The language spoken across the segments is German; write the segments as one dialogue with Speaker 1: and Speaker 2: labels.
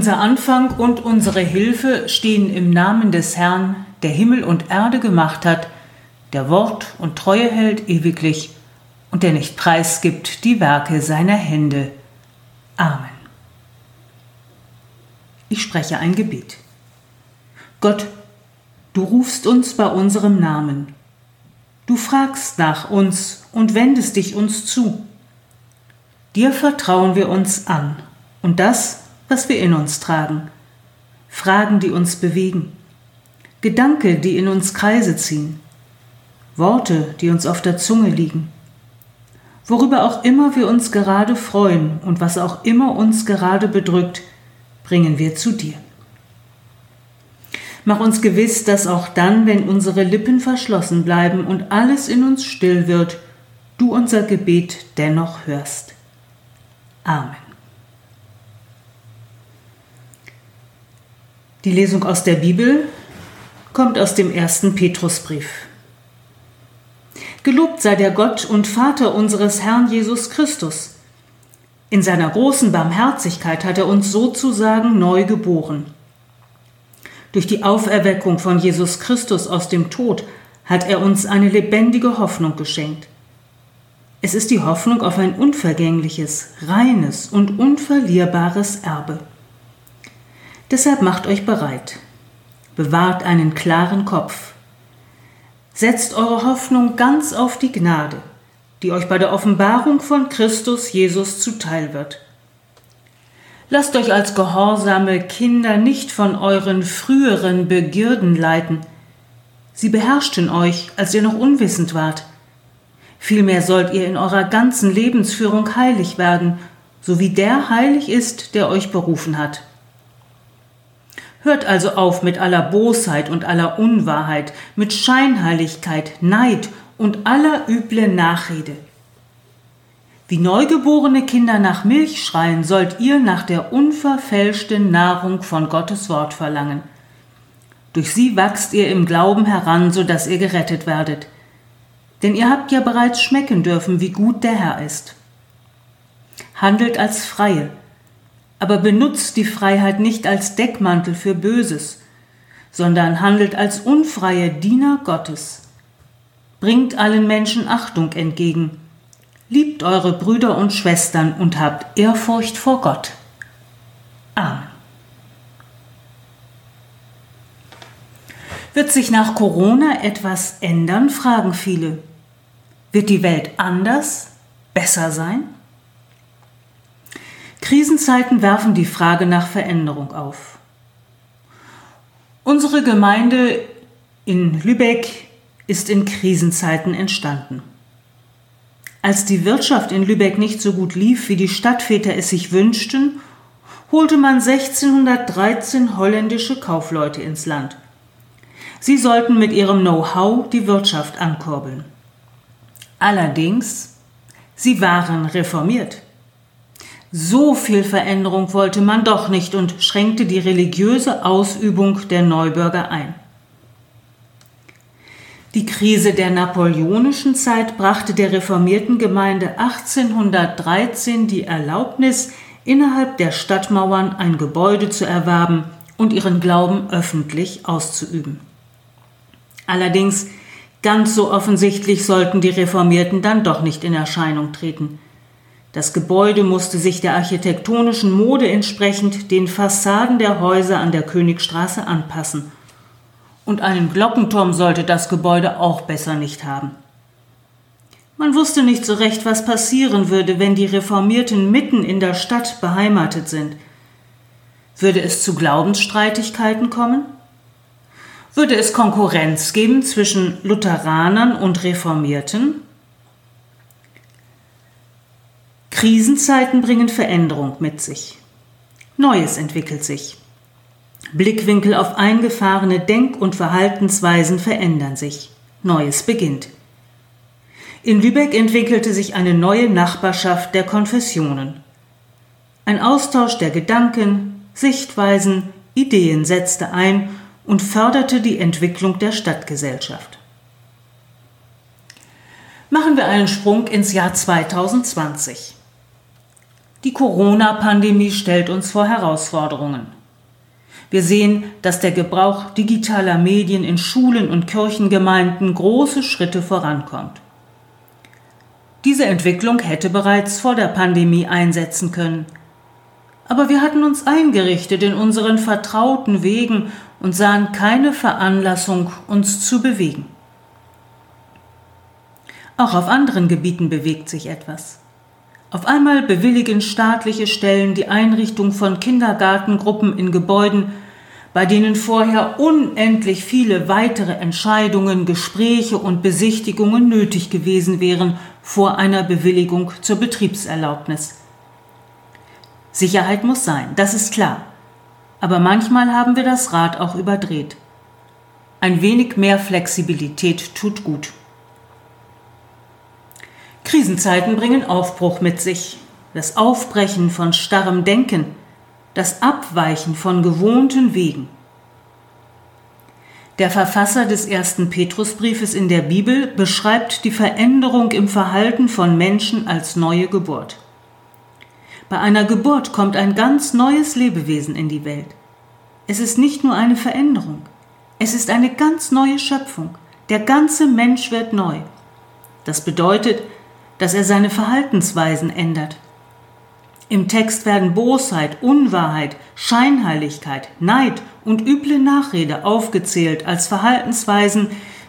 Speaker 1: Unser Anfang und unsere Hilfe stehen im Namen des Herrn, der Himmel und Erde gemacht hat, der Wort und Treue hält ewiglich und der nicht preisgibt die Werke seiner Hände. Amen. Ich spreche ein Gebet. Gott, du rufst uns bei unserem Namen. Du fragst nach uns und wendest dich uns zu. Dir vertrauen wir uns an und das, was wir in uns tragen. Fragen, die uns bewegen. Gedanke, die in uns Kreise ziehen. Worte, die uns auf der Zunge liegen. Worüber auch immer wir uns gerade freuen und was auch immer uns gerade bedrückt, bringen wir zu dir. Mach uns gewiss, dass auch dann, wenn unsere Lippen verschlossen bleiben und alles in uns still wird, du unser Gebet dennoch hörst. Amen. Die Lesung aus der Bibel kommt aus dem ersten Petrusbrief. Gelobt sei der Gott und Vater unseres Herrn Jesus Christus. In seiner großen Barmherzigkeit hat er uns sozusagen neu geboren. Durch die Auferweckung von Jesus Christus aus dem Tod hat er uns eine lebendige Hoffnung geschenkt. Es ist die Hoffnung auf ein unvergängliches, reines und unverlierbares Erbe. Deshalb macht euch bereit. Bewahrt einen klaren Kopf. Setzt eure Hoffnung ganz auf die Gnade, die euch bei der Offenbarung von Christus Jesus zuteil wird. Lasst euch als gehorsame Kinder nicht von euren früheren Begierden leiten. Sie beherrschten euch, als ihr noch unwissend wart. Vielmehr sollt ihr in eurer ganzen Lebensführung heilig werden, so wie der heilig ist, der euch berufen hat. Hört also auf mit aller Bosheit und aller Unwahrheit, mit Scheinheiligkeit, Neid und aller üble Nachrede. Wie neugeborene Kinder nach Milch schreien, sollt ihr nach der unverfälschten Nahrung von Gottes Wort verlangen. Durch sie wachst ihr im Glauben heran, so dass ihr gerettet werdet – denn ihr habt ja bereits schmecken dürfen, wie gut der Herr ist. Handelt als Freie, aber benutzt die Freiheit nicht als Deckmantel für Böses, sondern handelt als unfreie Diener Gottes. Bringt allen Menschen Achtung entgegen, liebt eure Brüder und Schwestern und habt Ehrfurcht vor Gott. Amen. Wird sich nach Corona etwas ändern, fragen viele. Wird die Welt anders, besser sein? Krisenzeiten werfen die Frage nach Veränderung auf. Unsere Gemeinde in Lübeck ist in Krisenzeiten entstanden. Als die Wirtschaft in Lübeck nicht so gut lief, wie die Stadtväter es sich wünschten, holte man 1613 holländische Kaufleute ins Land. Sie sollten mit ihrem Know-how die Wirtschaft ankurbeln. Allerdings, sie waren reformiert. So viel Veränderung wollte man doch nicht und schränkte die religiöse Ausübung der Neubürger ein. Die Krise der napoleonischen Zeit brachte der reformierten Gemeinde 1813 die Erlaubnis, innerhalb der Stadtmauern ein Gebäude zu erwerben und ihren Glauben öffentlich auszuüben. Allerdings Ganz so offensichtlich sollten die Reformierten dann doch nicht in Erscheinung treten. Das Gebäude musste sich der architektonischen Mode entsprechend den Fassaden der Häuser an der Königstraße anpassen. Und einen Glockenturm sollte das Gebäude auch besser nicht haben. Man wusste nicht so recht, was passieren würde, wenn die Reformierten mitten in der Stadt beheimatet sind. Würde es zu Glaubensstreitigkeiten kommen? Würde es Konkurrenz geben zwischen Lutheranern und Reformierten? Krisenzeiten bringen Veränderung mit sich. Neues entwickelt sich. Blickwinkel auf eingefahrene Denk- und Verhaltensweisen verändern sich. Neues beginnt. In Lübeck entwickelte sich eine neue Nachbarschaft der Konfessionen. Ein Austausch der Gedanken, Sichtweisen, Ideen setzte ein und förderte die Entwicklung der Stadtgesellschaft. Machen wir einen Sprung ins Jahr 2020. Die Corona-Pandemie stellt uns vor Herausforderungen. Wir sehen, dass der Gebrauch digitaler Medien in Schulen und Kirchengemeinden große Schritte vorankommt. Diese Entwicklung hätte bereits vor der Pandemie einsetzen können. Aber wir hatten uns eingerichtet in unseren vertrauten Wegen und sahen keine Veranlassung, uns zu bewegen. Auch auf anderen Gebieten bewegt sich etwas. Auf einmal bewilligen staatliche Stellen die Einrichtung von Kindergartengruppen in Gebäuden, bei denen vorher unendlich viele weitere Entscheidungen, Gespräche und Besichtigungen nötig gewesen wären vor einer Bewilligung zur Betriebserlaubnis. Sicherheit muss sein, das ist klar. Aber manchmal haben wir das Rad auch überdreht. Ein wenig mehr Flexibilität tut gut. Krisenzeiten bringen Aufbruch mit sich, das Aufbrechen von starrem Denken, das Abweichen von gewohnten Wegen. Der Verfasser des ersten Petrusbriefes in der Bibel beschreibt die Veränderung im Verhalten von Menschen als neue Geburt. Bei einer Geburt kommt ein ganz neues Lebewesen in die Welt. Es ist nicht nur eine Veränderung, es ist eine ganz neue Schöpfung. Der ganze Mensch wird neu. Das bedeutet, dass er seine Verhaltensweisen ändert. Im Text werden Bosheit, Unwahrheit, Scheinheiligkeit, Neid und üble Nachrede aufgezählt als Verhaltensweisen,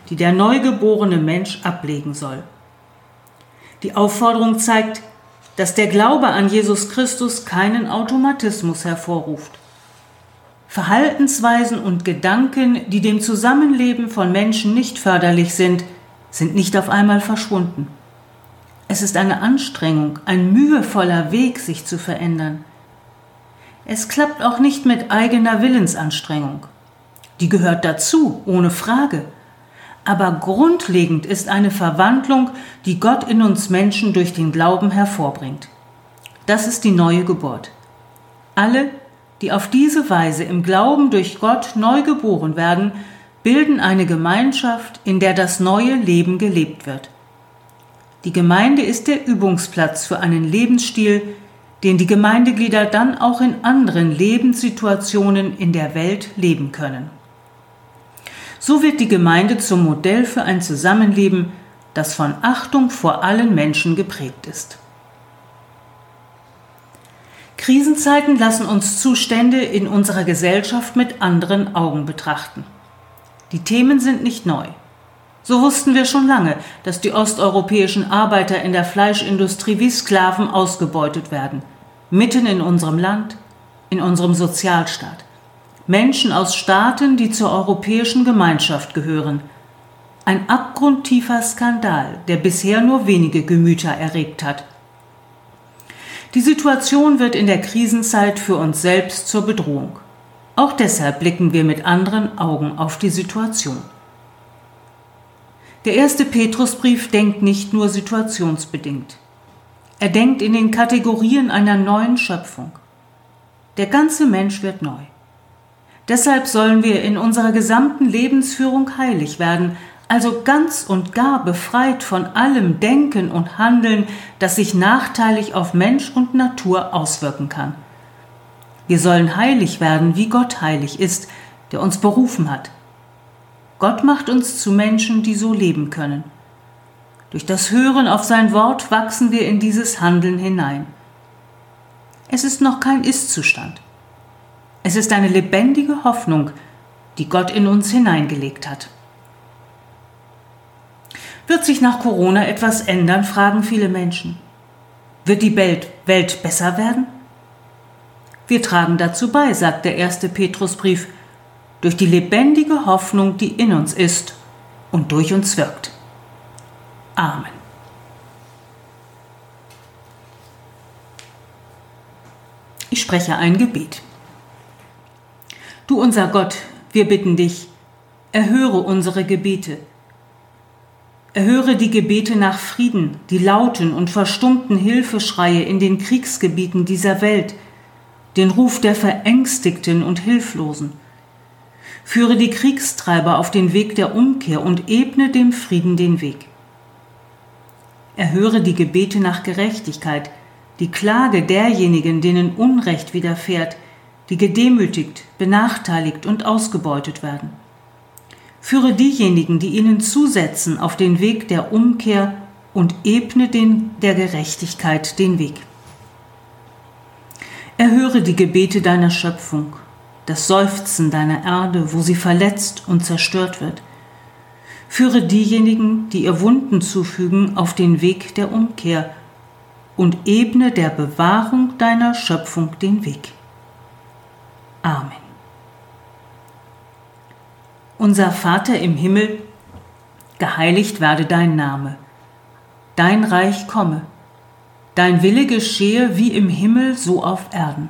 Speaker 1: die der neugeborene Mensch ablegen soll. Die Aufforderung zeigt, dass der Glaube an Jesus Christus keinen Automatismus hervorruft. Verhaltensweisen und Gedanken, die dem Zusammenleben von Menschen nicht förderlich sind, sind nicht auf einmal verschwunden. Es ist eine Anstrengung, ein mühevoller Weg, sich zu verändern. Es klappt auch nicht mit eigener Willensanstrengung. Die gehört dazu, ohne Frage. Aber grundlegend ist eine Verwandlung, die Gott in uns Menschen durch den Glauben hervorbringt. Das ist die neue Geburt. Alle, die auf diese Weise im Glauben durch Gott neu geboren werden, bilden eine Gemeinschaft, in der das neue Leben gelebt wird. Die Gemeinde ist der Übungsplatz für einen Lebensstil, den die Gemeindeglieder dann auch in anderen Lebenssituationen in der Welt leben können. So wird die Gemeinde zum Modell für ein Zusammenleben, das von Achtung vor allen Menschen geprägt ist. Krisenzeiten lassen uns Zustände in unserer Gesellschaft mit anderen Augen betrachten. Die Themen sind nicht neu. So wussten wir schon lange, dass die osteuropäischen Arbeiter in der Fleischindustrie wie Sklaven ausgebeutet werden. Mitten in unserem Land, in unserem Sozialstaat. Menschen aus Staaten, die zur europäischen Gemeinschaft gehören. Ein abgrundtiefer Skandal, der bisher nur wenige Gemüter erregt hat. Die Situation wird in der Krisenzeit für uns selbst zur Bedrohung. Auch deshalb blicken wir mit anderen Augen auf die Situation. Der erste Petrusbrief denkt nicht nur situationsbedingt. Er denkt in den Kategorien einer neuen Schöpfung. Der ganze Mensch wird neu. Deshalb sollen wir in unserer gesamten Lebensführung heilig werden, also ganz und gar befreit von allem Denken und Handeln, das sich nachteilig auf Mensch und Natur auswirken kann. Wir sollen heilig werden, wie Gott heilig ist, der uns berufen hat. Gott macht uns zu Menschen, die so leben können. Durch das Hören auf sein Wort wachsen wir in dieses Handeln hinein. Es ist noch kein Ist-Zustand. Es ist eine lebendige Hoffnung, die Gott in uns hineingelegt hat. Wird sich nach Corona etwas ändern, fragen viele Menschen. Wird die Welt, besser werden? Wir tragen dazu bei, sagt der erste Petrusbrief, durch die lebendige Hoffnung, die in uns ist und durch uns wirkt. Amen. Ich spreche ein Gebet. Du unser Gott, wir bitten dich, erhöre unsere Gebete. Erhöre die Gebete nach Frieden, die lauten und verstummten Hilfeschreie in den Kriegsgebieten dieser Welt, den Ruf der Verängstigten und Hilflosen Führe die Kriegstreiber auf den Weg der Umkehr und ebne dem Frieden den Weg. Erhöre die Gebete nach Gerechtigkeit, die Klage derjenigen, denen Unrecht widerfährt, die gedemütigt, benachteiligt und ausgebeutet werden. Führe diejenigen, die ihnen zusetzen, auf den Weg der Umkehr und ebne den der Gerechtigkeit den Weg. Erhöre die Gebete deiner Schöpfung, das Seufzen deiner Erde, wo sie verletzt und zerstört wird. Führe diejenigen, die ihr Wunden zufügen, auf den Weg der Umkehr und ebne der Bewahrung deiner Schöpfung den Weg. Amen. Unser Vater im Himmel, geheiligt werde dein Name, dein Reich komme, dein Wille geschehe wie im Himmel so auf Erden.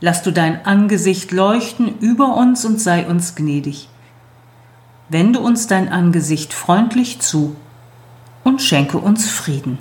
Speaker 1: Lass du dein Angesicht leuchten über uns und sei uns gnädig. Wende uns dein Angesicht freundlich zu und schenke uns Frieden.